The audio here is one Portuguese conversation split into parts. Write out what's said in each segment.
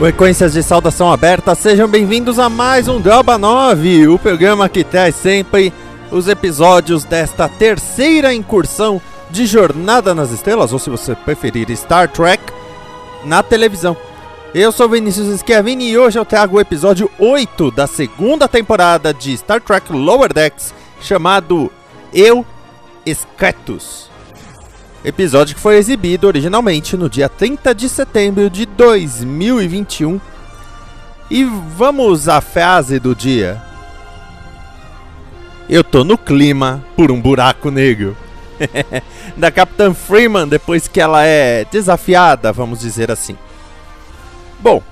Frequências de saudação aberta, sejam bem-vindos a mais um Droba 9, o programa que traz sempre os episódios desta terceira incursão de Jornada nas Estrelas, ou se você preferir Star Trek, na televisão. Eu sou Vinícius Schiavini e hoje eu trago o episódio 8 da segunda temporada de Star Trek Lower Decks, chamado Eu Escatus. Episódio que foi exibido originalmente no dia 30 de setembro de 2021. E vamos à frase do dia. Eu tô no clima por um buraco negro. da Capitã Freeman depois que ela é desafiada, vamos dizer assim. Bom,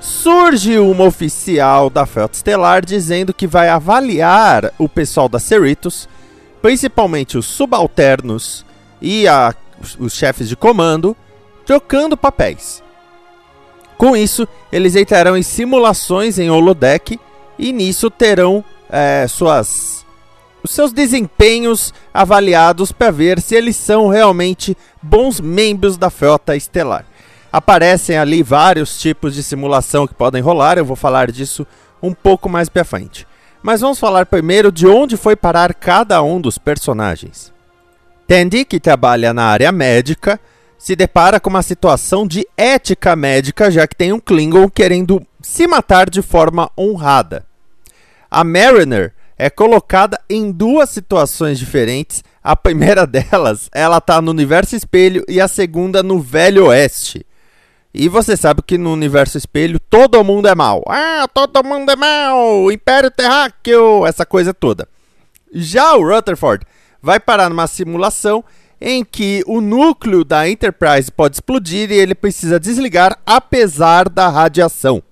surge uma oficial da Frota Estelar dizendo que vai avaliar o pessoal da Cerritos, principalmente os subalternos e a, os chefes de comando trocando papéis. Com isso, eles entrarão em simulações em holodeck e nisso terão é, suas, os seus desempenhos avaliados para ver se eles são realmente bons membros da frota estelar. Aparecem ali vários tipos de simulação que podem rolar, eu vou falar disso um pouco mais para frente. Mas vamos falar primeiro de onde foi parar cada um dos personagens. Tandy, que trabalha na área médica, se depara com uma situação de ética médica, já que tem um Klingon querendo se matar de forma honrada. A Mariner é colocada em duas situações diferentes. A primeira delas, ela está no universo espelho e a segunda no Velho Oeste. E você sabe que no universo espelho todo mundo é mal. Ah, todo mundo é mal! Império Terráqueo! Essa coisa toda. Já o Rutherford vai parar numa simulação em que o núcleo da Enterprise pode explodir e ele precisa desligar apesar da radiação.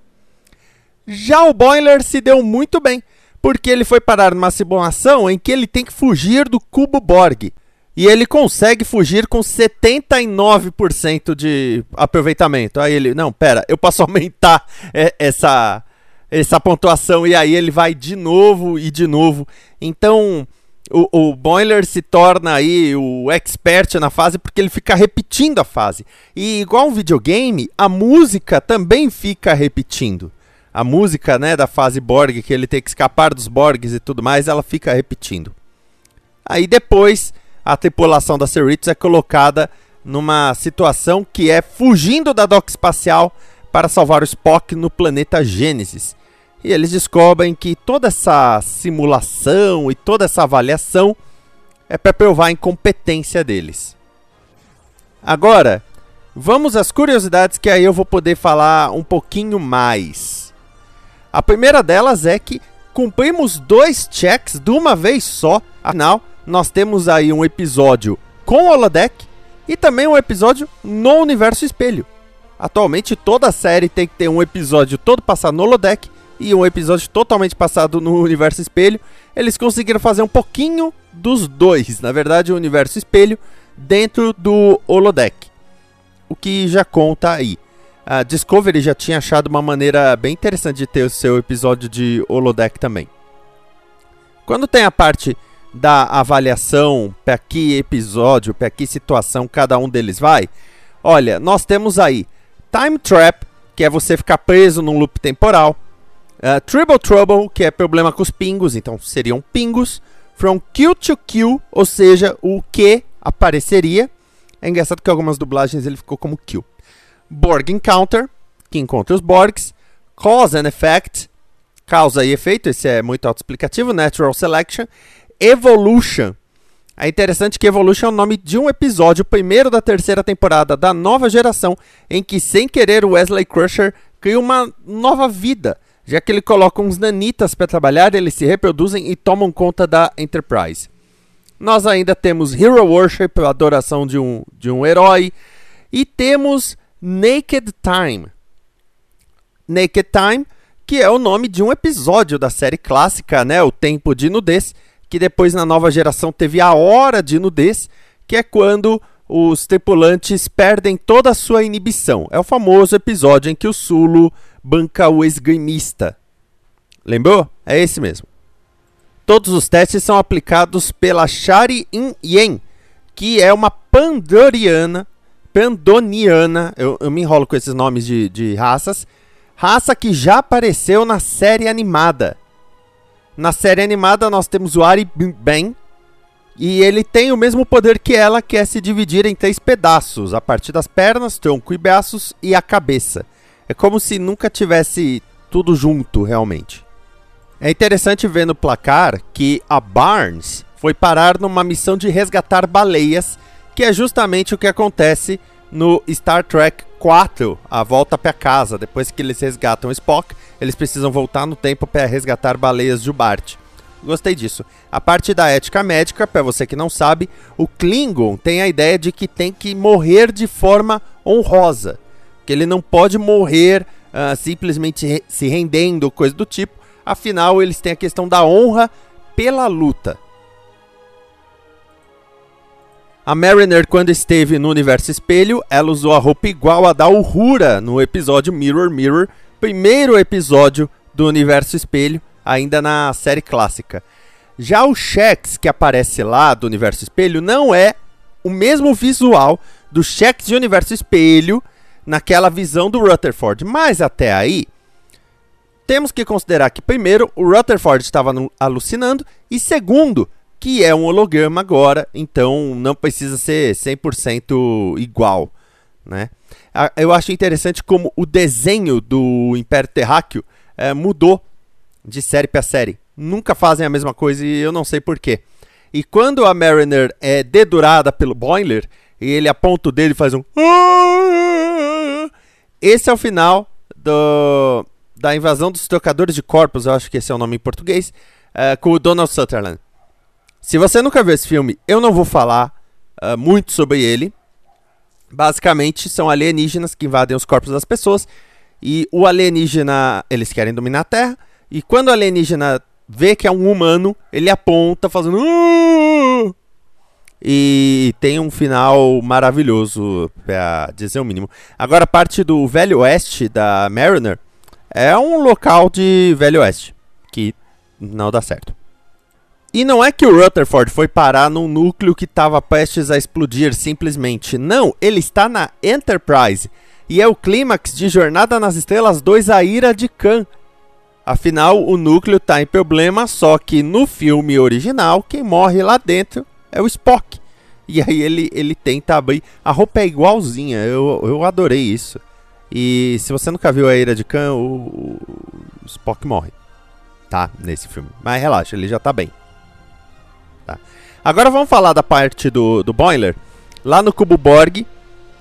Já o Boiler se deu muito bem, porque ele foi parar numa simulação em que ele tem que fugir do cubo Borg. E ele consegue fugir com 79% de aproveitamento. Aí ele, não, pera, eu posso aumentar é, essa, essa pontuação. E aí ele vai de novo e de novo. Então, o, o Boiler se torna aí o expert na fase porque ele fica repetindo a fase. E igual um videogame, a música também fica repetindo. A música, né, da fase Borg, que ele tem que escapar dos Borgs e tudo mais, ela fica repetindo. Aí depois, a tripulação da Cerritos é colocada numa situação que é fugindo da dock espacial para salvar o Spock no planeta Gênesis. E eles descobrem que toda essa simulação e toda essa avaliação é para provar a incompetência deles. Agora, vamos às curiosidades que aí eu vou poder falar um pouquinho mais. A primeira delas é que cumprimos dois checks de uma vez só. Afinal, nós temos aí um episódio com holodeck e também um episódio no universo espelho. Atualmente toda série tem que ter um episódio todo passado no holodeck e um episódio totalmente passado no universo espelho, eles conseguiram fazer um pouquinho dos dois, na verdade, o universo espelho dentro do holodeck. O que já conta aí. A Discovery já tinha achado uma maneira bem interessante de ter o seu episódio de holodeck também. Quando tem a parte da avaliação, para que episódio, para que situação cada um deles vai, olha, nós temos aí Time Trap, que é você ficar preso num loop temporal. Uh, Triple Trouble, que é problema com os pingos, então seriam pingos. From Q to Q, ou seja, o que apareceria. É engraçado que algumas dublagens ele ficou como Q. Borg Encounter, que encontra os Borgs. Cause and Effect, causa e efeito, esse é muito autoexplicativo. Natural Selection. Evolution, É interessante que Evolution é o nome de um episódio, primeiro da terceira temporada da nova geração, em que, sem querer, o Wesley Crusher cria uma nova vida, já que ele coloca uns nanitas para trabalhar, eles se reproduzem e tomam conta da Enterprise. Nós ainda temos Hero Worship, a adoração de um, de um herói, e temos Naked Time. Naked Time, que é o nome de um episódio da série clássica, né, O Tempo de Nudez, que depois na nova geração teve a Hora de Nudez, que é quando os tripulantes perdem toda a sua inibição. É o famoso episódio em que o Sulu banca o esgrimista. Lembrou? É esse mesmo. Todos os testes são aplicados pela Shari In Yen, que é uma pandoriana, pandoniana, eu, eu me enrolo com esses nomes de, de raças, raça que já apareceu na série animada. Na série animada nós temos o Ari Ben, e ele tem o mesmo poder que ela, que é se dividir em três pedaços, a partir das pernas, tronco e braços e a cabeça. É como se nunca tivesse tudo junto, realmente. É interessante ver no placar que a Barnes foi parar numa missão de resgatar baleias, que é justamente o que acontece no Star Trek 4, A Volta para Casa. Depois que eles resgatam Spock, eles precisam voltar no tempo para resgatar baleias de Bart. Gostei disso. A parte da ética médica, para você que não sabe, o Klingon tem a ideia de que tem que morrer de forma honrosa. Que ele não pode morrer uh, simplesmente re se rendendo, coisa do tipo. Afinal, eles têm a questão da honra pela luta. A Mariner, quando esteve no Universo Espelho, ela usou a roupa igual a da Uhura no episódio Mirror Mirror, primeiro episódio do Universo Espelho, ainda na série clássica. Já o Shex que aparece lá do Universo Espelho não é o mesmo visual do Shex de Universo Espelho naquela visão do Rutherford, mas até aí temos que considerar que primeiro o Rutherford estava alucinando e segundo que é um holograma agora, então não precisa ser 100% igual, né? Eu acho interessante como o desenho do Império Terráqueo é, mudou de série para série. Nunca fazem a mesma coisa e eu não sei porquê. E quando a Mariner é dedurada pelo Boiler, e ele aponta o dedo e faz um. Esse é o final do, da invasão dos trocadores de corpos, eu acho que esse é o nome em português, uh, com o Donald Sutherland. Se você nunca viu esse filme, eu não vou falar uh, muito sobre ele. Basicamente, são alienígenas que invadem os corpos das pessoas. E o alienígena, eles querem dominar a Terra. E quando o alienígena vê que é um humano, ele aponta fazendo. Uh! E tem um final maravilhoso, pra dizer o mínimo. Agora, a parte do Velho Oeste da Mariner é um local de Velho Oeste que não dá certo. E não é que o Rutherford foi parar num núcleo que estava prestes a explodir simplesmente. Não, ele está na Enterprise. E é o clímax de Jornada nas Estrelas 2 A Ira de Khan, Afinal, o núcleo está em problema, só que no filme original, quem morre lá dentro é o Spock. E aí ele, ele tenta abrir. A roupa é igualzinha, eu, eu adorei isso. E se você nunca viu a Ira de Khan, o, o Spock morre. Tá? Nesse filme. Mas relaxa, ele já tá bem. Tá. Agora vamos falar da parte do, do Boiler. Lá no Cubo Borg,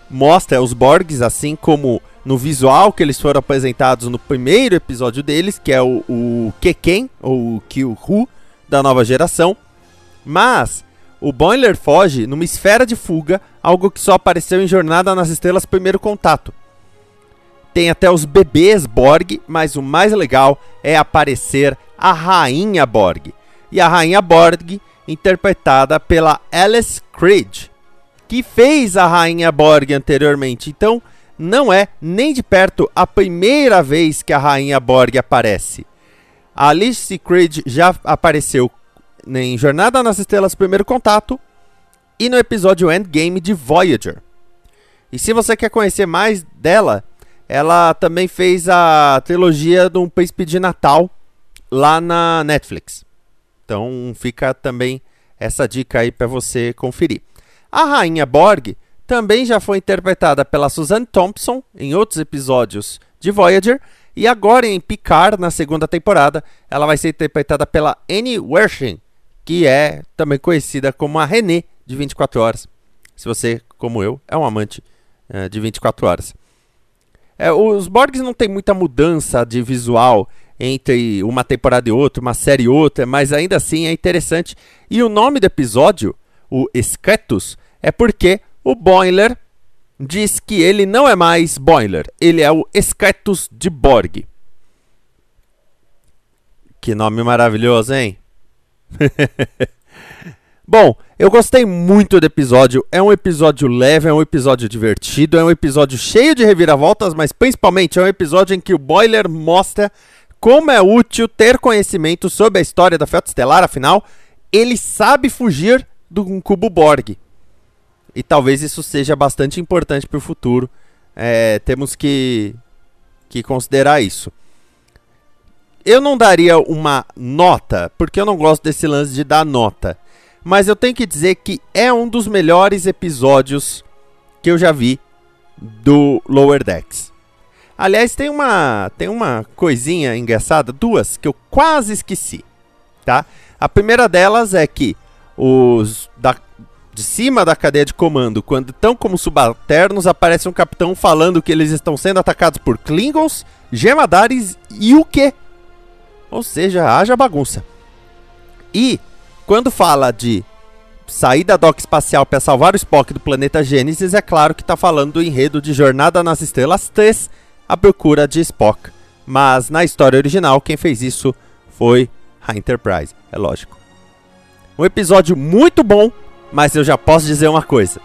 mostra os Borgs, assim como no visual que eles foram apresentados no primeiro episódio deles, que é o, o Keken, ou o Kyuhu, da nova geração. Mas o Boiler foge numa esfera de fuga, algo que só apareceu em Jornada nas Estrelas Primeiro Contato. Tem até os bebês Borg, mas o mais legal é aparecer a Rainha Borg. E a Rainha Borg, interpretada pela Alice Creed, que fez a Rainha Borg anteriormente. Então, não é nem de perto a primeira vez que a Rainha Borg aparece. A Alice Creed já apareceu em Jornada nas Estrelas Primeiro Contato e no episódio Endgame de Voyager. E se você quer conhecer mais dela, ela também fez a trilogia do um Príncipe de Natal lá na Netflix. Então fica também essa dica aí para você conferir. A Rainha Borg também já foi interpretada pela Suzanne Thompson em outros episódios de Voyager e agora em Picard, na segunda temporada, ela vai ser interpretada pela Annie Wershing, que é também conhecida como a René de 24 horas. Se você, como eu, é um amante uh, de 24 horas. É, os Borgs não tem muita mudança de visual entre uma temporada e outra, uma série e outra, mas ainda assim é interessante. E o nome do episódio, o Esquetus, é porque o Boiler diz que ele não é mais Boiler, ele é o Esquetus de Borg. Que nome maravilhoso, hein? Bom, eu gostei muito do episódio. É um episódio leve, é um episódio divertido, é um episódio cheio de reviravoltas, mas principalmente é um episódio em que o Boiler mostra como é útil ter conhecimento sobre a história da Frota Estelar. Afinal, ele sabe fugir do cubo Borg. E talvez isso seja bastante importante para o futuro. É, temos que, que considerar isso. Eu não daria uma nota, porque eu não gosto desse lance de dar nota mas eu tenho que dizer que é um dos melhores episódios que eu já vi do Lower Decks. Aliás, tem uma tem uma coisinha engraçada, duas que eu quase esqueci, tá? A primeira delas é que os da, de cima da cadeia de comando, quando estão como subalternos, aparece um capitão falando que eles estão sendo atacados por Klingons, Gemadares e o quê? Ou seja, haja bagunça. E quando fala de sair da dock espacial para salvar o Spock do planeta Gênesis, é claro que está falando do enredo de Jornada nas Estrelas 3, a procura de Spock. Mas na história original, quem fez isso foi a Enterprise, é lógico. Um episódio muito bom, mas eu já posso dizer uma coisa.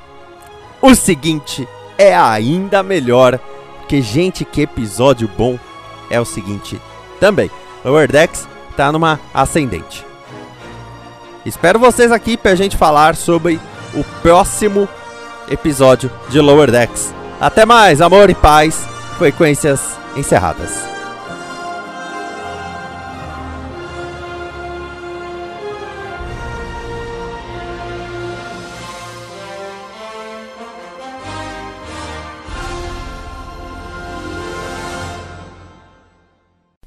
O seguinte é ainda melhor, porque gente, que episódio bom é o seguinte também. Lower Decks tá numa ascendente. Espero vocês aqui pra gente falar sobre o próximo episódio de Lower Decks. Até mais, amor e paz. Frequências encerradas.